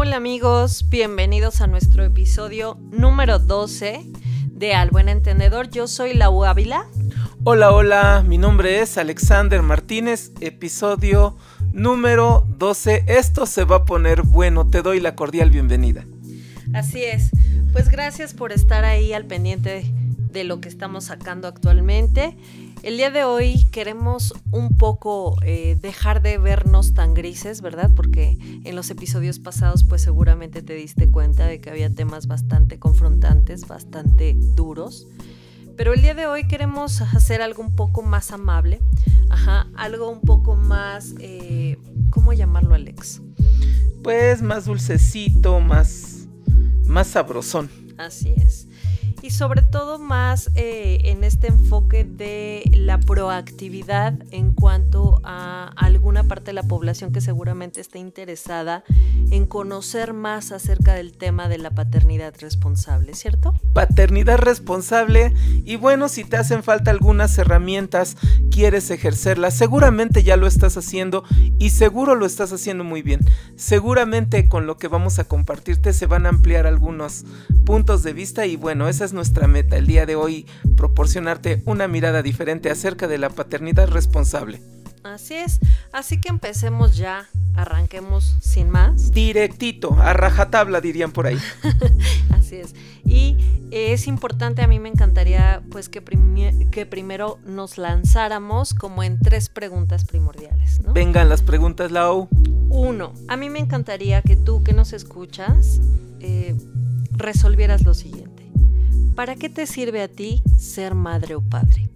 Hola amigos, bienvenidos a nuestro episodio número 12 de Al Buen Entendedor. Yo soy la Ávila. Hola, hola, mi nombre es Alexander Martínez, episodio número 12. Esto se va a poner bueno, te doy la cordial bienvenida. Así es, pues gracias por estar ahí al pendiente de lo que estamos sacando actualmente. El día de hoy queremos un poco eh, dejar de vernos tan grises, ¿verdad? Porque en los episodios pasados pues seguramente te diste cuenta de que había temas bastante confrontantes, bastante duros. Pero el día de hoy queremos hacer algo un poco más amable, ajá, algo un poco más, eh, ¿cómo llamarlo Alex? Pues más dulcecito, más, más sabrosón. Así es y sobre todo más eh, en este enfoque de la proactividad en cuanto a parte de la población que seguramente está interesada en conocer más acerca del tema de la paternidad responsable, ¿cierto? Paternidad responsable y bueno, si te hacen falta algunas herramientas, quieres ejercerlas, seguramente ya lo estás haciendo y seguro lo estás haciendo muy bien. Seguramente con lo que vamos a compartirte se van a ampliar algunos puntos de vista y bueno, esa es nuestra meta el día de hoy, proporcionarte una mirada diferente acerca de la paternidad responsable. Así es, así que empecemos ya, arranquemos sin más. Directito, a rajatabla dirían por ahí. Así es. Y es importante, a mí me encantaría pues que, que primero nos lanzáramos como en tres preguntas primordiales. ¿no? Vengan las preguntas, Lau. Uno, a mí me encantaría que tú que nos escuchas eh, resolvieras lo siguiente. ¿Para qué te sirve a ti ser madre o padre?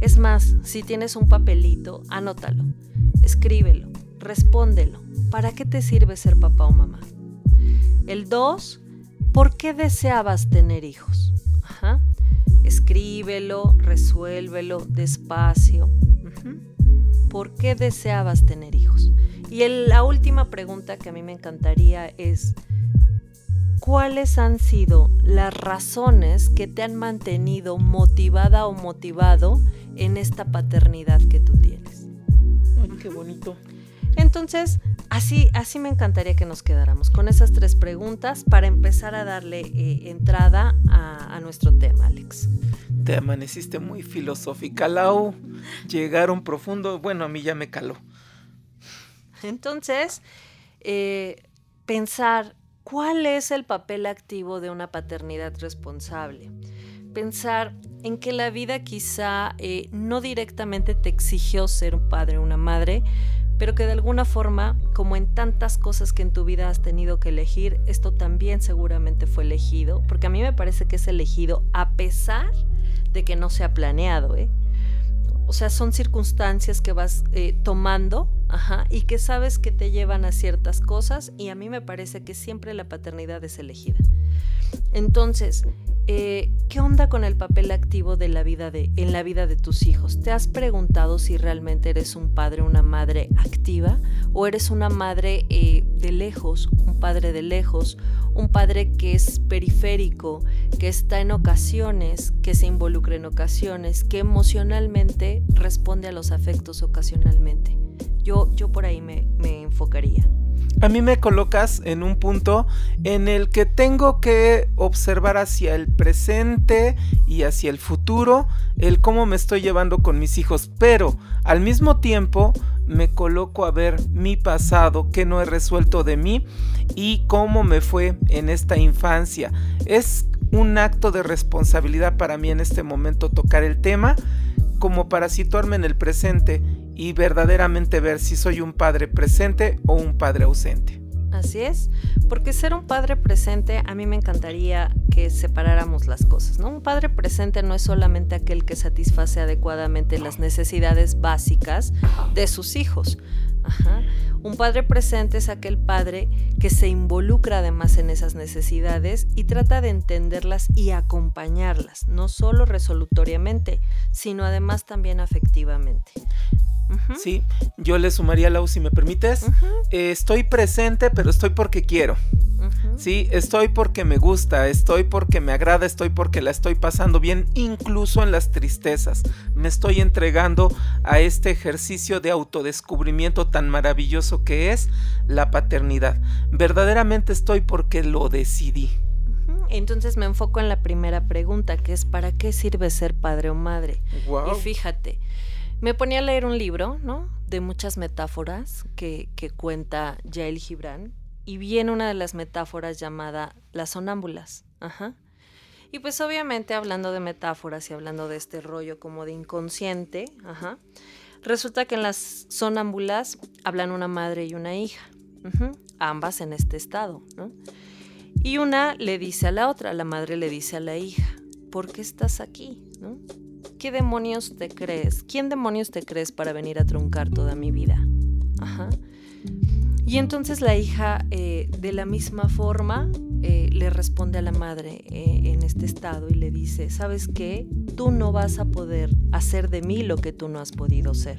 Es más, si tienes un papelito, anótalo, escríbelo, respóndelo. ¿Para qué te sirve ser papá o mamá? El dos, ¿por qué deseabas tener hijos? Escríbelo, resuélvelo despacio. ¿Por qué deseabas tener hijos? Y la última pregunta que a mí me encantaría es, ¿cuáles han sido las razones que te han mantenido motivada o motivado en esta paternidad que tú tienes? qué bonito. Entonces, así, así me encantaría que nos quedáramos con esas tres preguntas para empezar a darle eh, entrada a, nuestro tema, Alex. Te amaneciste muy filosófica, Lau. Llegaron profundo. Bueno, a mí ya me caló. Entonces, eh, pensar cuál es el papel activo de una paternidad responsable. Pensar en que la vida quizá eh, no directamente te exigió ser un padre o una madre, pero que de alguna forma, como en tantas cosas que en tu vida has tenido que elegir, esto también seguramente fue elegido, porque a mí me parece que es elegido a pesar de que no sea planeado, ¿eh? O sea, son circunstancias que vas eh, tomando y que sabes que te llevan a ciertas cosas y a mí me parece que siempre la paternidad es elegida. Entonces, eh, ¿qué onda con el papel activo de la vida de, en la vida de tus hijos? ¿Te has preguntado si realmente eres un padre una madre activa? ¿O eres una madre eh, de lejos, un padre de lejos, un padre que es periférico, que está en ocasiones, que se involucra en ocasiones, que emocionalmente responde a los afectos ocasionalmente? Yo, yo por ahí me, me enfocaría a mí me colocas en un punto en el que tengo que observar hacia el presente y hacia el futuro el cómo me estoy llevando con mis hijos, pero al mismo tiempo me coloco a ver mi pasado, que no he resuelto de mí y cómo me fue en esta infancia. Es un acto de responsabilidad para mí en este momento tocar el tema como para situarme en el presente y verdaderamente ver si soy un padre presente o un padre ausente. Así es, porque ser un padre presente a mí me encantaría que separáramos las cosas, ¿no? Un padre presente no es solamente aquel que satisface adecuadamente las necesidades básicas de sus hijos. Un padre presente es aquel padre que se involucra además en esas necesidades y trata de entenderlas y acompañarlas, no solo resolutoriamente, sino además también afectivamente. Sí, yo le sumaría, Lau, si me permites. Eh, estoy presente, pero estoy porque quiero. Sí, estoy porque me gusta, estoy porque me agrada, estoy porque la estoy pasando bien, incluso en las tristezas. Me estoy entregando a este ejercicio de autodescubrimiento tan maravilloso que es la paternidad. Verdaderamente estoy porque lo decidí. Entonces me enfoco en la primera pregunta, que es ¿para qué sirve ser padre o madre? Y fíjate, me ponía a leer un libro, ¿no? De muchas metáforas que, cuenta Yael Gibran y viene una de las metáforas llamada las sonámbulas. Ajá. Y pues obviamente hablando de metáforas y hablando de este rollo como de inconsciente, ajá, resulta que en las sonámbulas hablan una madre y una hija, ambas en este estado, ¿no? Y una le dice a la otra, la madre le dice a la hija, ¿por qué estás aquí? ¿No? ¿Qué demonios te crees? ¿Quién demonios te crees para venir a truncar toda mi vida? Ajá. Y entonces la hija, eh, de la misma forma, eh, le responde a la madre eh, en este estado y le dice, ¿sabes qué? Tú no vas a poder hacer de mí lo que tú no has podido ser.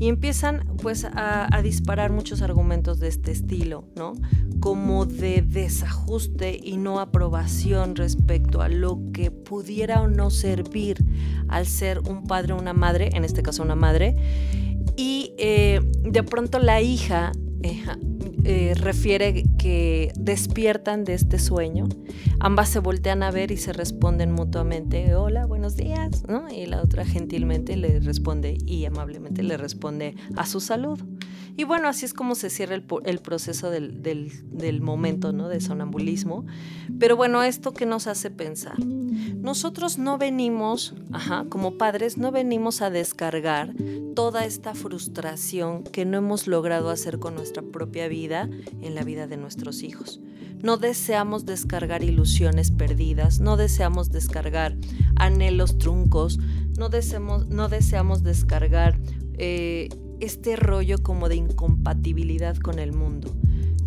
Y empiezan pues a, a disparar muchos argumentos de este estilo, ¿no? Como de desajuste y no aprobación respecto a lo que pudiera o no servir al ser un padre o una madre, en este caso una madre. Y de pronto la hija eh, refiere que despiertan de este sueño, ambas se voltean a ver y se responden mutuamente, hola, buenos días, ¿no? Y la otra gentilmente le responde y amablemente le responde a su salud. Y bueno, así es como se cierra el, proceso del, momento, ¿no? De sonambulismo. Pero bueno, esto que nos hace pensar. Nosotros no venimos, ajá, como padres, no venimos a descargar toda esta frustración que no hemos logrado hacer con nuestra propia vida en la vida de nuestros hijos. No deseamos descargar ilusiones perdidas, no deseamos descargar anhelos truncos, no deseamos, no deseamos descargar eh, este rollo como de incompatibilidad con el mundo.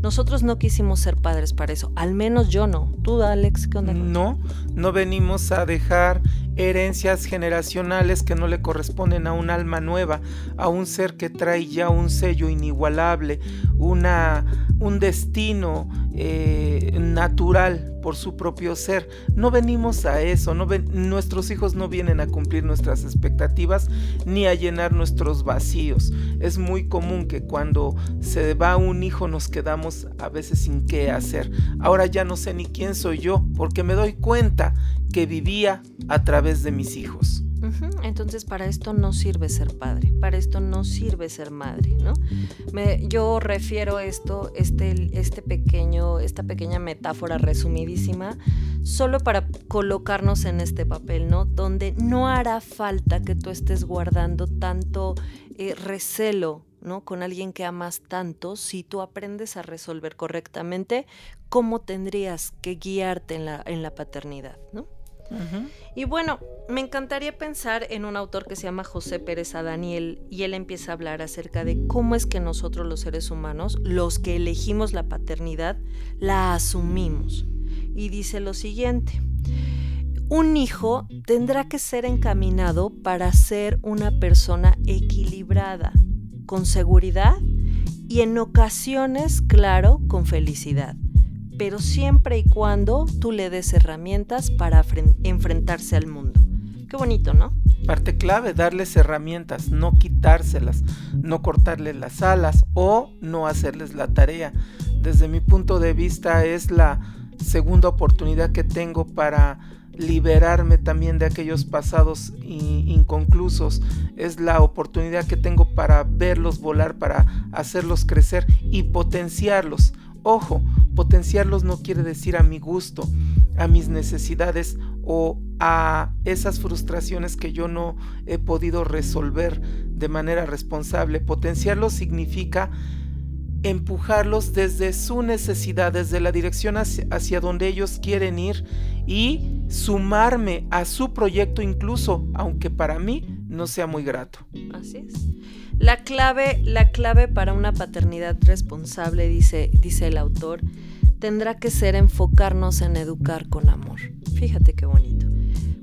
Nosotros no quisimos ser padres para eso, al menos yo no. ¿Tú, Alex, qué onda? No, no venimos a dejar herencias generacionales que no le corresponden a un alma nueva, a un ser que trae ya un sello inigualable, una, un destino eh, natural por su propio ser. No venimos a eso, no nuestros hijos no vienen a cumplir nuestras expectativas ni a llenar nuestros vacíos. Es muy común que cuando se va un hijo nos quedamos a veces sin qué hacer. Ahora ya no sé ni quién soy yo porque me doy cuenta que vivía a través de mis hijos. Entonces para esto no sirve ser padre, para esto no sirve ser madre, ¿no? yo refiero esto, este, este pequeño, esta pequeña metáfora resumidísima, solo para colocarnos en este papel, ¿no? Donde no hará falta que tú estés guardando tanto eh, recelo ¿no? Con alguien que amas tanto, si tú aprendes a resolver correctamente cómo tendrías que guiarte en la, en la paternidad, ¿no? Y bueno, me encantaría pensar en un autor que se llama José Pérez Daniel y él empieza a hablar acerca de cómo es que nosotros los seres humanos, los que elegimos la paternidad, la asumimos. Y dice lo siguiente, un hijo tendrá que ser encaminado para ser una persona equilibrada, con seguridad y en ocasiones, claro, con felicidad pero siempre y cuando tú le des herramientas para enfrentarse al mundo. Qué bonito, ¿no? Parte clave, darles herramientas, no quitárselas, no cortarles las alas o no hacerles la tarea. Desde mi punto de vista es la segunda oportunidad que tengo para liberarme también de aquellos pasados inconclusos. Es la oportunidad que tengo para verlos volar, para hacerlos crecer y potenciarlos. Ojo, potenciarlos no quiere decir a mi gusto, a mis necesidades o a esas frustraciones que yo no he podido resolver de manera responsable. Potenciarlos significa empujarlos desde su necesidad, desde la dirección hacia, donde ellos quieren ir y sumarme a su proyecto incluso, aunque para mí no sea muy grato. Así es. La clave, la clave para una paternidad responsable, dice, dice el autor, tendrá que ser enfocarnos en educar con amor. Fíjate qué bonito.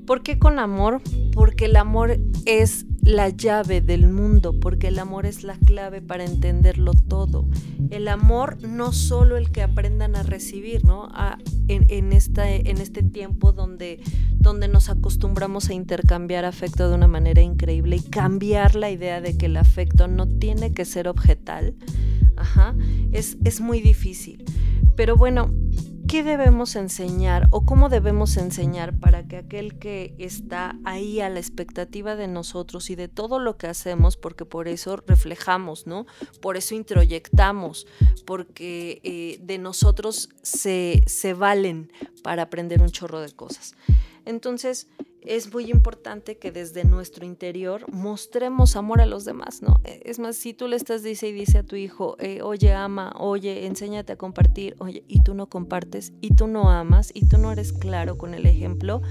¿Por qué con amor? Porque el amor es la llave del mundo, porque el amor es la clave para entenderlo todo. El amor no solo el que aprendan a recibir, ¿no? en, esta, en este tiempo donde, donde nos acostumbramos a intercambiar afecto de una manera increíble y cambiar la idea de que el afecto no tiene que ser objetal, Ajá, es, es muy difícil. Pero bueno, ¿qué debemos enseñar o cómo debemos enseñar para que aquel que está ahí a la expectativa de nosotros y de todo lo que hacemos, porque por eso reflejamos, ¿no? Por eso introyectamos, porque eh, de nosotros se, se valen para aprender un chorro de cosas. Entonces, es muy importante que desde nuestro interior mostremos amor a los demás, ¿no? E, es más, si tú le estás dice y dice a tu hijo, eh, oye, ama, oye, enséñate a compartir, oye, y tú no compartes, y tú no amas, y tú no eres claro con el ejemplo,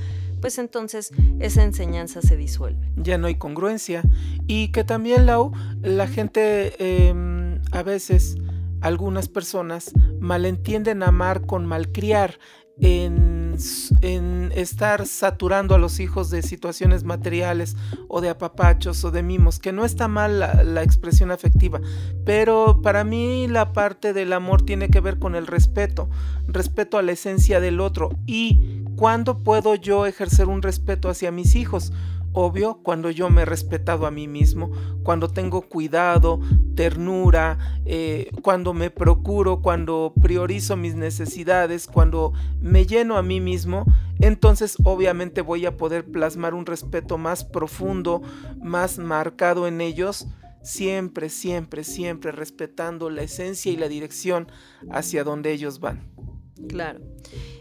pues entonces esa enseñanza se disuelve. Ya no hay congruencia. Y que también, Lau, la gente em, a veces, algunas personas malentienden amar con malcriar en, estar saturando a los hijos de situaciones materiales o de apapachos o de mimos, que no está mal la, expresión afectiva, pero para mí la parte del amor tiene que ver con el respeto, respeto a la esencia del otro y cuándo puedo yo ejercer un respeto hacia mis hijos obvio cuando yo me he respetado a mí mismo, cuando tengo cuidado, ternura, eh, cuando me procuro, cuando priorizo mis necesidades, cuando me lleno a mí mismo, entonces obviamente voy a poder plasmar un respeto más profundo, más marcado en ellos, siempre, siempre, siempre respetando la esencia y la dirección hacia donde ellos van. Claro.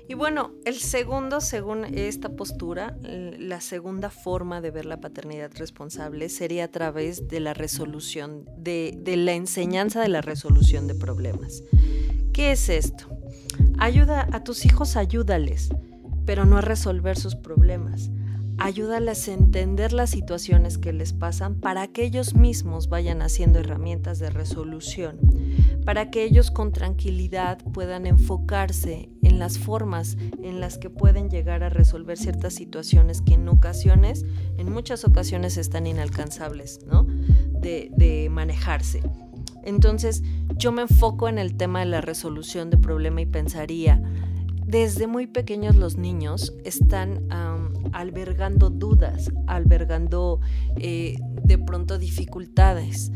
Y bueno, el segundo, según esta postura, la segunda forma de ver la paternidad responsable sería a través de la resolución, de, la enseñanza de la resolución de problemas. ¿Qué es esto? Ayuda a tus hijos, ayúdales, pero no a resolver sus problemas ayúdales a entender las situaciones que les pasan para que ellos mismos vayan haciendo herramientas de resolución, para que ellos con tranquilidad puedan enfocarse en las formas en las que pueden llegar a resolver ciertas situaciones que en ocasiones, en muchas ocasiones están inalcanzables, ¿no? De, de manejarse. Entonces, yo me enfoco en el tema de la resolución de problema y pensaría, desde muy pequeños los niños están albergando dudas, albergando eh, de pronto dificultades.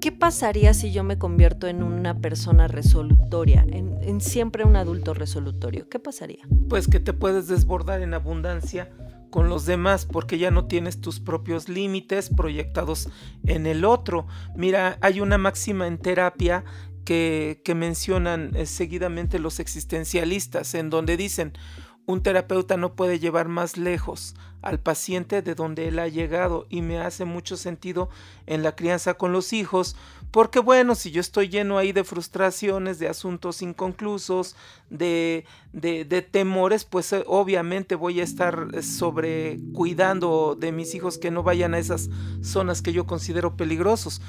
¿Qué pasaría si yo me convierto en una persona resolutoria, en, siempre un adulto resolutorio? ¿Qué pasaría? Pues que te puedes desbordar en abundancia con los demás porque ya no tienes tus propios límites proyectados en el otro. Mira, hay una máxima en terapia que, mencionan eh, seguidamente los existencialistas, en donde dicen, un terapeuta no puede llevar más lejos al paciente de donde él ha llegado y me hace mucho sentido en la crianza con los hijos, porque bueno, si yo estoy lleno ahí de frustraciones, de asuntos inconclusos, de, de, temores, pues eh, obviamente voy a estar eh, sobre cuidando de mis hijos que no vayan a esas zonas que yo considero peligrosos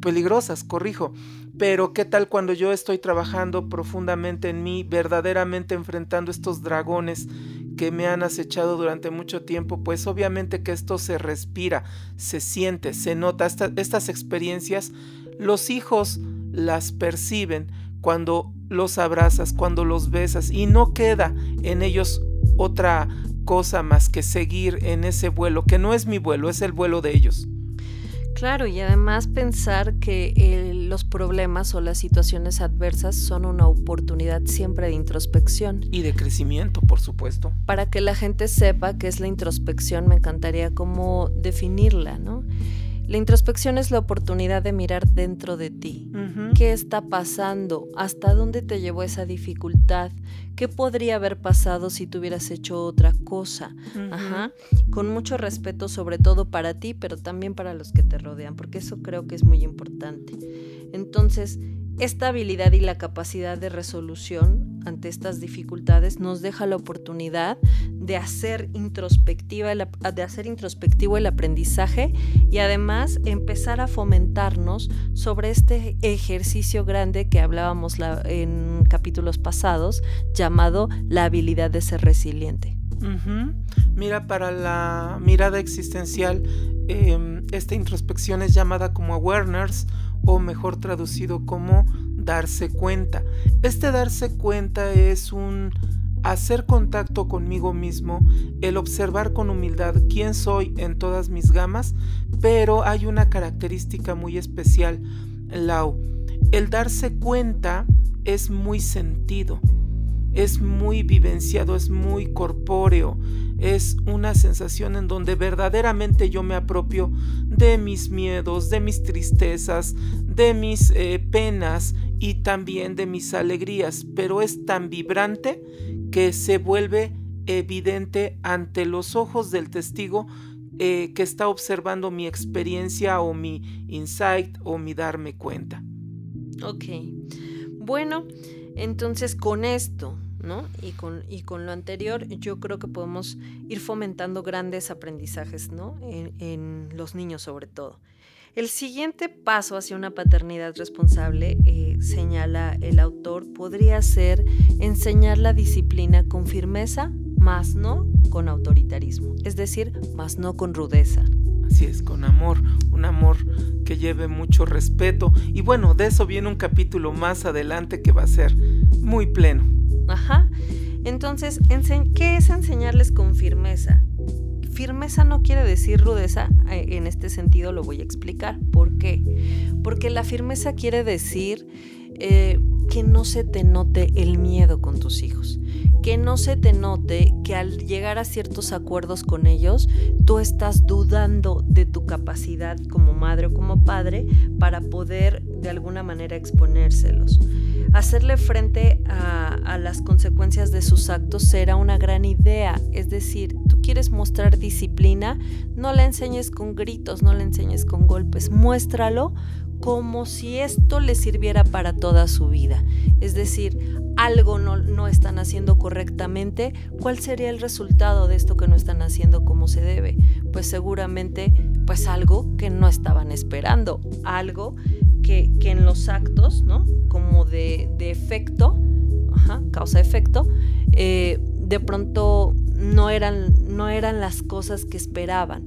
peligrosas, corrijo. Pero ¿qué tal cuando yo estoy trabajando profundamente en mí, verdaderamente enfrentando estos dragones que me han acechado durante mucho tiempo? Pues obviamente que esto se respira, se siente, se nota. estas experiencias los hijos las perciben cuando los abrazas, cuando los besas y no queda en ellos otra cosa más que seguir en ese vuelo, que no es mi vuelo, es el vuelo de ellos. Claro, y además pensar que eh, los problemas o las situaciones adversas son una oportunidad siempre de introspección. Y de crecimiento, por supuesto. Para que la gente sepa qué es la introspección, me encantaría cómo definirla, ¿no? La introspección es la oportunidad de mirar dentro de ti. ¿Qué está pasando? ¿Hasta dónde te llevó esa dificultad? ¿Qué podría haber pasado si tú hubieras hecho otra cosa? Ajá. Con mucho respeto sobre todo para ti, pero también para los que te rodean, porque eso creo que es muy importante. Entonces, esta habilidad y la capacidad de resolución ante estas dificultades nos deja la oportunidad de hacer, introspectiva de hacer introspectivo el aprendizaje y además empezar a fomentarnos sobre este ejercicio grande que hablábamos en capítulos pasados llamado la habilidad de ser resiliente. Mira, para la mirada existencial, em, esta introspección es llamada como awareness o mejor traducido como darse cuenta. Este darse cuenta es un hacer contacto conmigo mismo, el observar con humildad quién soy en todas mis gamas, pero hay una característica muy especial, Lau. El darse cuenta es muy sentido es muy vivenciado, es muy corpóreo, es una sensación en donde verdaderamente yo me apropio de mis miedos, de mis tristezas, de mis eh, penas y también de mis alegrías, pero es tan vibrante que se vuelve evidente ante los ojos del testigo eh, que está observando mi experiencia o mi insight o mi darme cuenta. Ok. Bueno, entonces con esto y con, y con lo anterior, yo creo que podemos ir fomentando grandes aprendizajes, ¿no? En, los niños sobre todo. El siguiente paso hacia una paternidad responsable, eh, señala el autor, podría ser enseñar la disciplina con firmeza, más no con autoritarismo, es decir, más no con rudeza. Así es, con amor, un amor que lleve mucho respeto. Y bueno, de eso viene un capítulo más adelante que va a ser muy pleno. Ajá. Entonces, ¿qué es enseñarles con firmeza? Firmeza no quiere decir rudeza, eh, en este sentido lo voy a explicar. ¿Por qué? Porque la firmeza quiere decir eh, que no se te note el miedo con tus hijos, que no se te note que al llegar a ciertos acuerdos con ellos, tú estás dudando de tu capacidad como madre o como padre para poder de alguna manera exponérselos. Hacerle frente a, las consecuencias de sus actos será una gran idea, es decir, tú quieres mostrar disciplina, no la enseñes con gritos, no la enseñes con golpes, muéstralo como si esto le sirviera para toda su vida. Es decir, algo no, están haciendo correctamente, ¿cuál sería el resultado de esto que no están haciendo como se debe? Pues seguramente, pues algo que no estaban esperando, algo que, en los actos, ¿no? Como de, efecto, causa-efecto, eh, de pronto no eran, no eran las cosas que esperaban.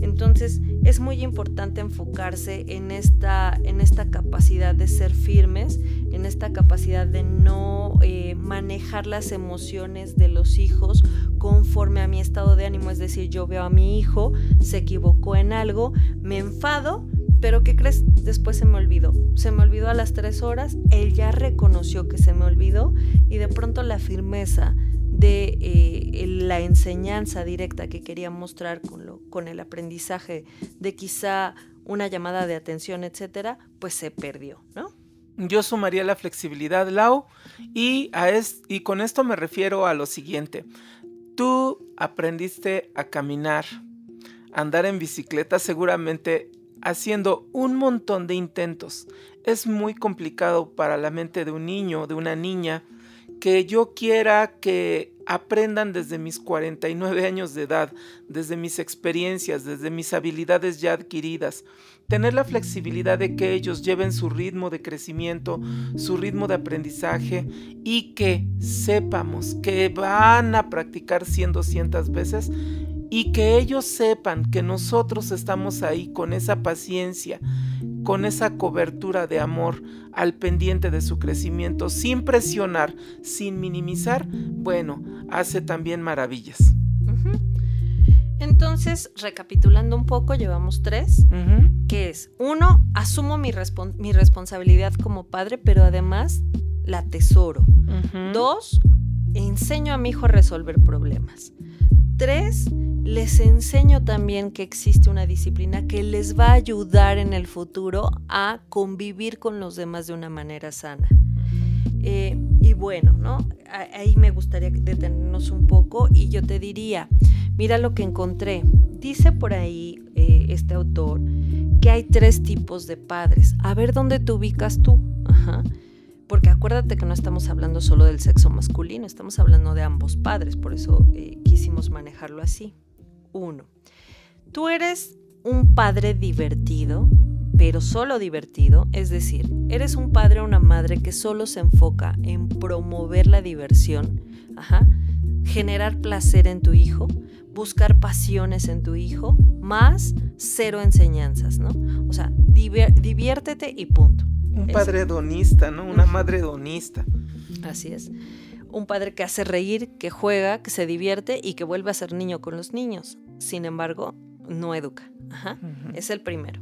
Entonces es muy importante enfocarse en esta, en esta capacidad de ser firmes, en esta capacidad de no eh, manejar las emociones de los hijos conforme a mi estado de ánimo. Es decir, yo veo a mi hijo, se equivocó en algo, me enfado, pero ¿qué crees? Después se me olvidó. Se me olvidó a las tres horas, él ya reconoció que se me olvidó y de pronto la firmeza de eh, la enseñanza directa que quería mostrar con, lo, con el aprendizaje de quizá una llamada de atención, etcétera, pues se perdió, ¿no? Yo sumaría la flexibilidad, Lau, y, a y con esto me refiero a lo siguiente. Tú aprendiste a caminar, a andar en bicicleta seguramente haciendo un montón de intentos. Es muy complicado para la mente de un niño, de una niña, que yo quiera que aprendan desde mis 49 años de edad, desde mis experiencias, desde mis habilidades ya adquiridas, tener la flexibilidad de que ellos lleven su ritmo de crecimiento, su ritmo de aprendizaje y que sepamos que van a practicar 100, 200 veces y que ellos sepan que nosotros estamos ahí con esa paciencia, con esa cobertura de amor al pendiente de su crecimiento, sin presionar, sin minimizar, bueno, hace también maravillas. Entonces, recapitulando un poco, llevamos tres, que es, uno, asumo mi, mi, responsabilidad como padre, pero además la atesoro. Dos, enseño a mi hijo a resolver problemas. Tres, les enseño también que existe una disciplina que les va a ayudar en el futuro a convivir con los demás de una manera sana. Eh, y bueno, ¿no? Ahí me gustaría detenernos un poco y yo te diría, mira lo que encontré. Dice por ahí eh, este autor que hay tres tipos de padres. A ver dónde te ubicas tú. Porque acuérdate que no estamos hablando solo del sexo masculino, estamos hablando de ambos padres, por eso eh, quisimos manejarlo así. Uno, tú eres un padre divertido, pero solo divertido, es decir, eres un padre o una madre que solo se enfoca en promover la diversión, ajá, generar placer en tu hijo, buscar pasiones en tu hijo, más cero enseñanzas, ¿no? O sea, diviértete y punto. Un padre hedonista, ¿no? Una madre hedonista. Así es. Un padre que hace reír, que juega, que se divierte y que vuelve a ser niño con los niños. Sin embargo, no educa. Ajá. Es el primero.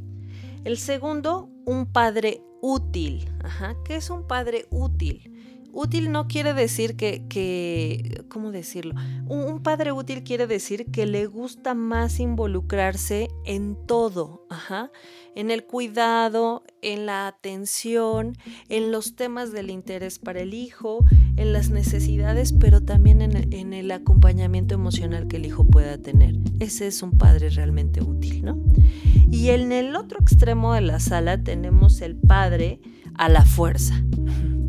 El segundo, un padre útil. Ajá. ¿Qué es un padre útil? Útil no quiere decir que, ¿cómo decirlo? Un, padre útil quiere decir que le gusta más involucrarse en todo, ajá, en el cuidado, en la atención, en los temas del interés para el hijo, en las necesidades, pero también en el acompañamiento emocional que el hijo pueda tener. Ese es un padre realmente útil, ¿no? Y en el otro extremo de la sala tenemos el padre a la fuerza.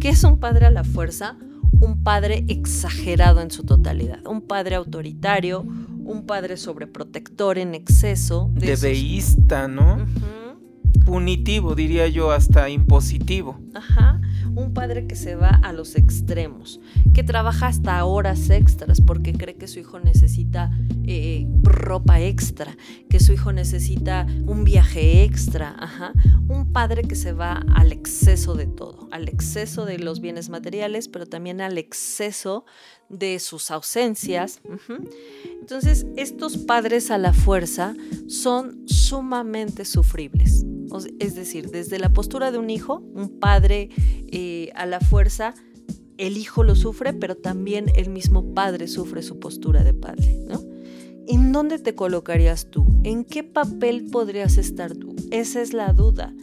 ¿Qué es un padre a la fuerza? Un padre exagerado en su totalidad, un padre autoritario, un padre sobreprotector en exceso. Debeísta, ¿no? Punitivo, diría yo, hasta impositivo. Ajá un padre que se va a los extremos, que trabaja hasta horas extras porque cree que su hijo necesita eh, ropa extra, que su hijo necesita un viaje extra, Ajá. un padre que se va al exceso de todo, al exceso de los bienes materiales, pero también al exceso de sus ausencias. Entonces, estos padres a la fuerza son sumamente sufribles. Es decir, desde la postura de un hijo, un padre eh, a la fuerza, el hijo lo sufre, pero también el mismo padre sufre su postura de padre. ¿En dónde te colocarías tú? ¿En qué papel podrías estar tú? Esa es la duda.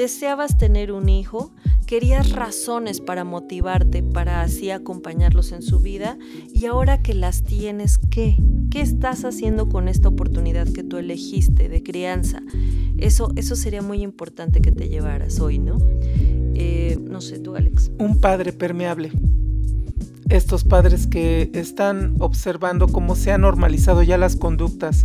¿Deseabas tener un hijo? querías razones para motivarte, para así acompañarlos en su vida y ahora que las tienes, ¿qué? ¿Qué estás haciendo con esta oportunidad que tú elegiste de crianza? Eso, eso sería muy importante que te llevaras hoy, ¿no? Eh, no sé, tú, Alex. Un padre permeable estos padres que están observando cómo se han normalizado ya las conductas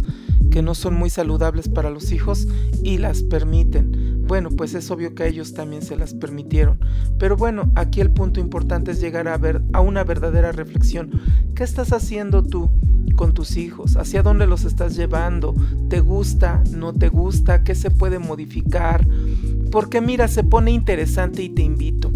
que no son muy saludables para los hijos y las permiten. Bueno, pues es obvio que a ellos también se las permitieron. Pero bueno, aquí el punto importante es llegar a ver a una verdadera reflexión. ¿Qué estás haciendo tú con tus hijos? ¿Hacia dónde los estás llevando? ¿Te gusta? ¿No te gusta? ¿Qué se puede modificar? Porque mira, se pone interesante y te invito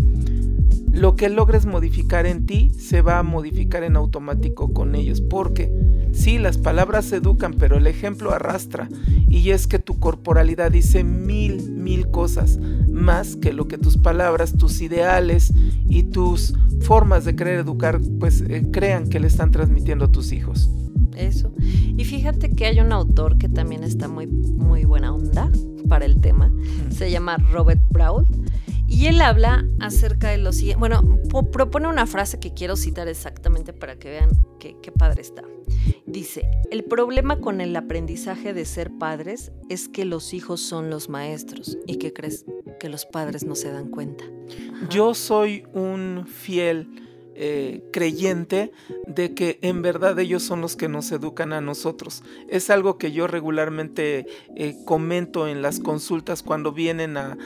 lo que logres modificar en ti se va a modificar en automático con ellos. Porque sí, las palabras educan, pero el ejemplo arrastra. Y es que tu corporalidad dice mil, mil cosas más que lo que tus palabras, tus ideales y tus formas de querer educar, pues eh, crean que le están transmitiendo a tus hijos. Eso. Y fíjate que hay un autor que también está muy, muy buena onda para el tema. Se llama Robert Brault y él habla acerca de lo siguiente, bueno, propone una frase que quiero citar exactamente para que vean qué, padre está. Dice, el problema con el aprendizaje de ser padres es que los hijos son los maestros y que crees que los padres no se dan cuenta. Yo soy un fiel eh, creyente de que en verdad ellos son los que nos educan a nosotros. Es algo que yo regularmente eh, comento en las consultas cuando vienen a,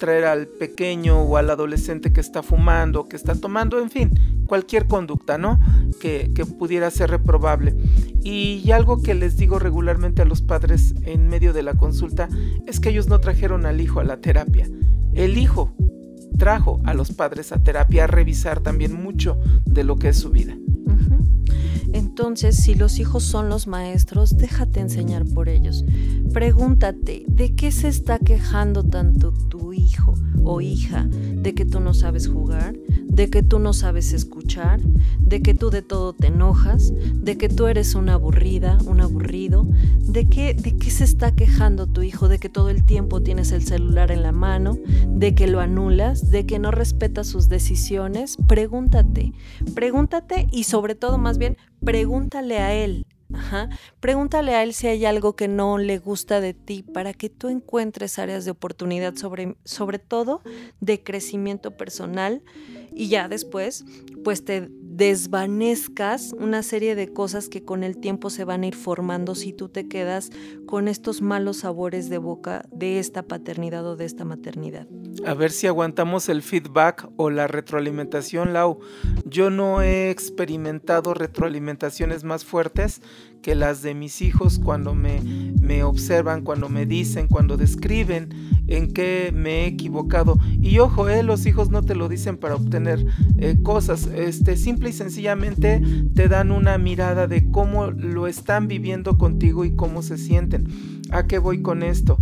traer al pequeño o al adolescente que está fumando, que está tomando, en fin, cualquier conducta, ¿no? Que, que pudiera ser reprobable. Y algo que les digo regularmente a los padres en medio de la consulta es que ellos no trajeron al hijo a la terapia. El hijo trajo a los padres a terapia a revisar también mucho de lo que es su vida. Entonces, si los hijos son los maestros, déjate enseñar por ellos. Pregúntate, ¿de qué se está quejando tanto tu hijo o hija? ¿De que tú no sabes jugar? ¿De que tú no sabes escuchar? ¿De que tú de todo te enojas? ¿De que tú eres una aburrida, un aburrido? ¿De qué, ¿De qué se está quejando tu hijo? ¿De que todo el tiempo tienes el celular en la mano? ¿De que lo anulas? ¿De que no respetas sus decisiones? Pregúntate, pregúntate y sobre todo más bien, pregúntale a él. Ajá. Pregúntale a él si hay algo que no le gusta de ti para que tú encuentres áreas de oportunidad sobre, todo de crecimiento personal y ya después pues te desvanezcas una serie de cosas que con el tiempo se van a ir formando si tú te quedas con estos malos sabores de boca de esta paternidad o de esta maternidad. A ver si aguantamos el feedback o la retroalimentación, Lau. Yo no he experimentado retroalimentaciones más fuertes que las de mis hijos cuando me, me observan, cuando me dicen, cuando describen en qué me he equivocado. Y ojo, eh, los hijos no te lo dicen para obtener eh, cosas, este, simple y sencillamente te dan una mirada de cómo lo están viviendo contigo y cómo se sienten. ¿A qué voy con esto?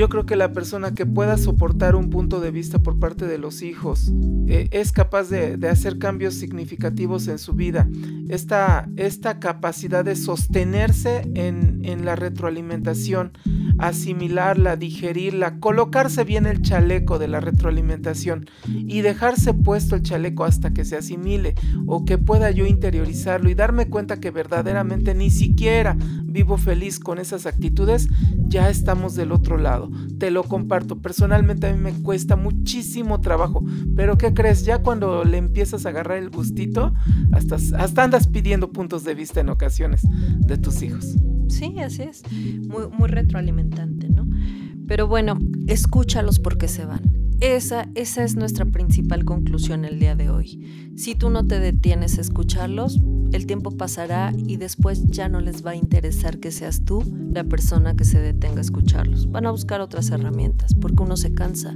Yo creo que la persona que pueda soportar un punto de vista por parte de los hijos eh, es capaz de, hacer cambios significativos en su vida. Esta, esta capacidad de sostenerse en, en la retroalimentación, asimilarla, digerirla, colocarse bien el chaleco de la retroalimentación y dejarse puesto el chaleco hasta que se asimile o que pueda yo interiorizarlo y darme cuenta que verdaderamente ni siquiera vivo feliz con esas actitudes, ya estamos del otro lado. Te lo comparto, personalmente a mí me cuesta muchísimo trabajo, pero ¿qué crees? Ya cuando le empiezas a agarrar el gustito, hasta, hasta andas pidiendo puntos de vista en ocasiones de tus hijos. Sí, así es, muy, muy retroalimentante, ¿no? Pero bueno, escúchalos porque se van. Esa, esa es nuestra principal conclusión el día de hoy. Si tú no te detienes a escucharlos, el tiempo pasará y después ya no les va a interesar que seas tú la persona que se detenga a escucharlos. Van a buscar otras herramientas porque uno se cansa.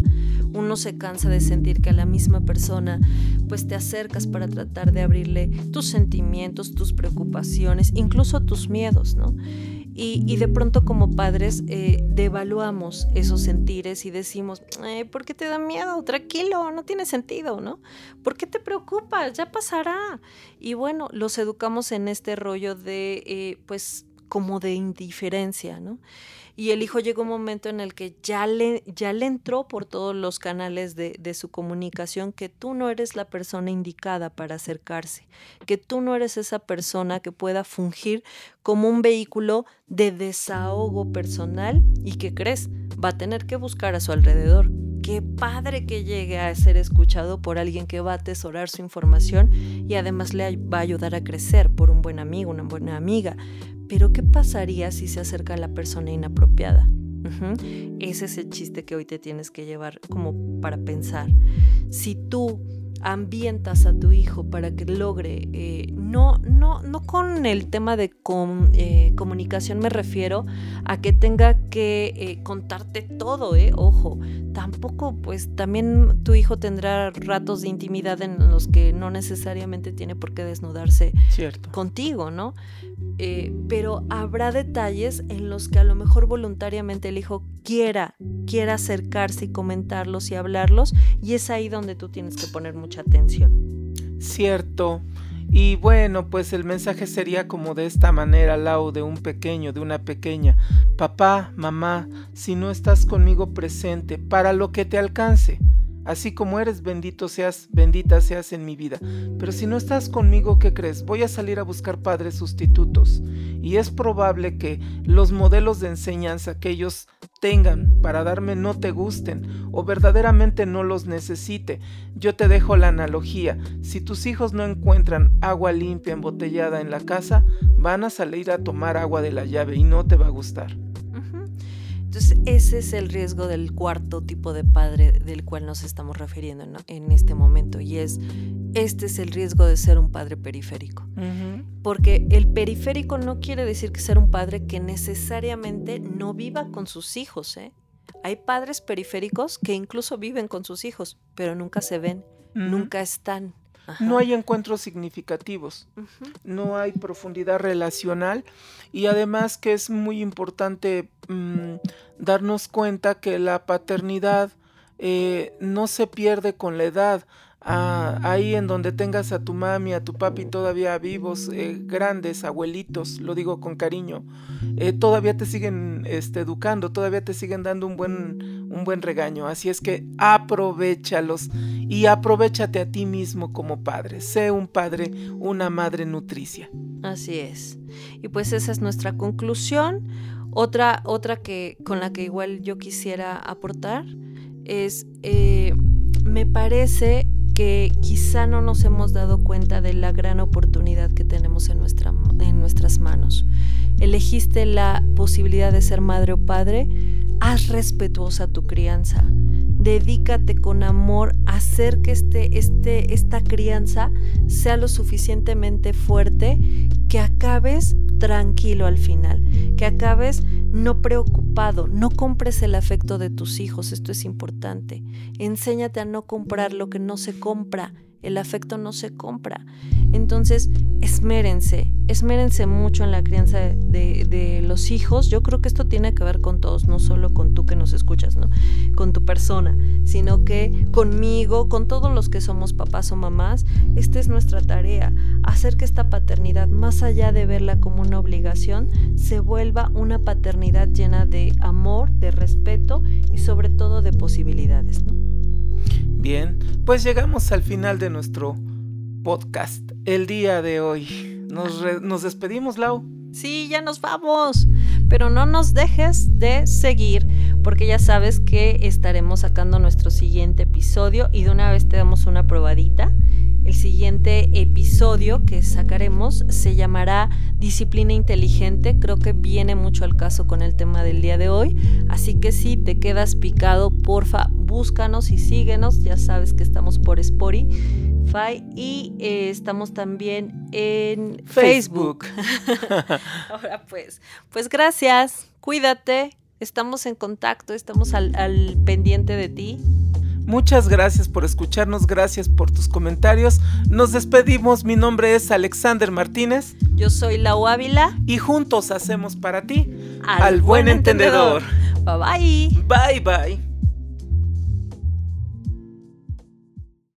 Uno se cansa de sentir que a la misma persona pues te acercas para tratar de abrirle tus sentimientos, tus preocupaciones, incluso tus miedos, ¿no? Y, de pronto como padres eh, devaluamos esos sentires y decimos, ¿por qué te da miedo? Tranquilo, no tiene sentido, ¿no? ¿Por qué te preocupas? Ya pasará. Y bueno, los educamos en este rollo de, eh, pues, como de indiferencia, ¿no? Y el hijo llegó un momento en el que ya le, ya le entró por todos los canales de, su comunicación que tú no eres la persona indicada para acercarse, que tú no eres esa persona que pueda fungir como un vehículo de desahogo personal y que crees va a tener que buscar a su alrededor. Qué padre que llegue a ser escuchado por alguien que va a atesorar su información y además le va a ayudar a crecer por un buen amigo, una buena amiga. Pero ¿qué pasaría si se acerca a la persona inapropiada? Ese es el chiste que hoy te tienes que llevar como para pensar. Si tú ambientas a tu hijo para que logre, eh, no, no, no con el tema de eh, comunicación me refiero a que tenga que eh, contarte todo, eh, ojo, tampoco pues también tu hijo tendrá ratos de intimidad en los que no necesariamente tiene por qué desnudarse contigo, ¿no? Pero habrá detalles en los que a lo mejor voluntariamente el hijo quiera, quiera acercarse y comentarlos y hablarlos, y es ahí donde tú tienes que poner mucha atención. Cierto. Y bueno, pues el mensaje sería como de esta manera, Lau, de un pequeño, de una pequeña. Papá, mamá, si no estás conmigo presente, para lo que te alcance, Así como eres bendito seas, bendita seas en mi vida. Pero si no estás conmigo, ¿qué crees? Voy a salir a buscar padres sustitutos. Y es probable que los modelos de enseñanza que ellos tengan para darme no te gusten o verdaderamente no los necesite. Yo te dejo la analogía. Si tus hijos no encuentran agua limpia embotellada en la casa, van a salir a tomar agua de la llave y no te va a gustar. Entonces, ese es el riesgo del cuarto tipo de padre del cual nos estamos refiriendo en este momento y es, este es el riesgo de ser un padre periférico. Porque el periférico no quiere decir que ser un padre que necesariamente no viva con sus hijos. ¿eh? Hay padres periféricos que incluso viven con sus hijos, pero nunca se ven, nunca están. No hay encuentros significativos, no hay profundidad relacional. Y además que es muy importante mm, darnos cuenta que la paternidad eh, no se pierde con la edad. Ah, ahí en donde tengas a tu mami, a tu papi todavía vivos, eh, grandes, abuelitos, lo digo con cariño, eh, todavía te siguen este, educando, todavía te siguen dando un buen, un buen regaño. Así es que aprovechalos y aprovechate a ti mismo como padre. Sé un padre, una madre nutricia. Así es. Y pues esa es nuestra conclusión. Otra, otra que con la que igual yo quisiera aportar es, eh, me parece que quizá no nos hemos dado cuenta de la gran oportunidad que tenemos en, nuestra, en nuestras manos. Elegiste la posibilidad de ser madre o padre, haz respetuosa tu crianza. Dedícate con amor a hacer que este, este, esta crianza sea lo suficientemente fuerte que acabes tranquilo al final, que acabes no preocupado, no compres el afecto de tus hijos, esto es importante. Enséñate a no comprar lo que no se compra, el afecto no se compra. Entonces, esmérense, esmérense mucho en la crianza de, los hijos. Yo creo que esto tiene que ver con todos, no solo con tú que nos escuchas, ¿no? Con tu persona, sino que conmigo, con todos los que somos papás o mamás, esta es nuestra tarea, hacer que esta paternidad, más allá de verla como una obligación, se vuelva una paternidad llena de amor, de respeto y sobre todo de posibilidades. Bien, pues llegamos al final de nuestro podcast el día de hoy. Nos, despedimos, Lau. Sí, ya nos vamos. Pero no nos dejes de seguir porque ya sabes que estaremos sacando nuestro siguiente episodio y de una vez te damos una probadita. El siguiente episodio que sacaremos se llamará Disciplina Inteligente. Creo que viene mucho al caso con el tema del día de hoy. Así que si te quedas picado, porfa, búscanos y síguenos. Ya sabes que estamos por Spotify y eh, estamos también en Facebook. Ahora pues, pues gracias, cuídate, estamos en contacto, estamos al, al pendiente de ti. Muchas gracias por escucharnos, gracias por tus comentarios. Nos despedimos, mi nombre es Alexander Martínez. Yo soy Lau Ávila. Y juntos hacemos para ti al, buen, entendedor. Bye bye. Bye bye.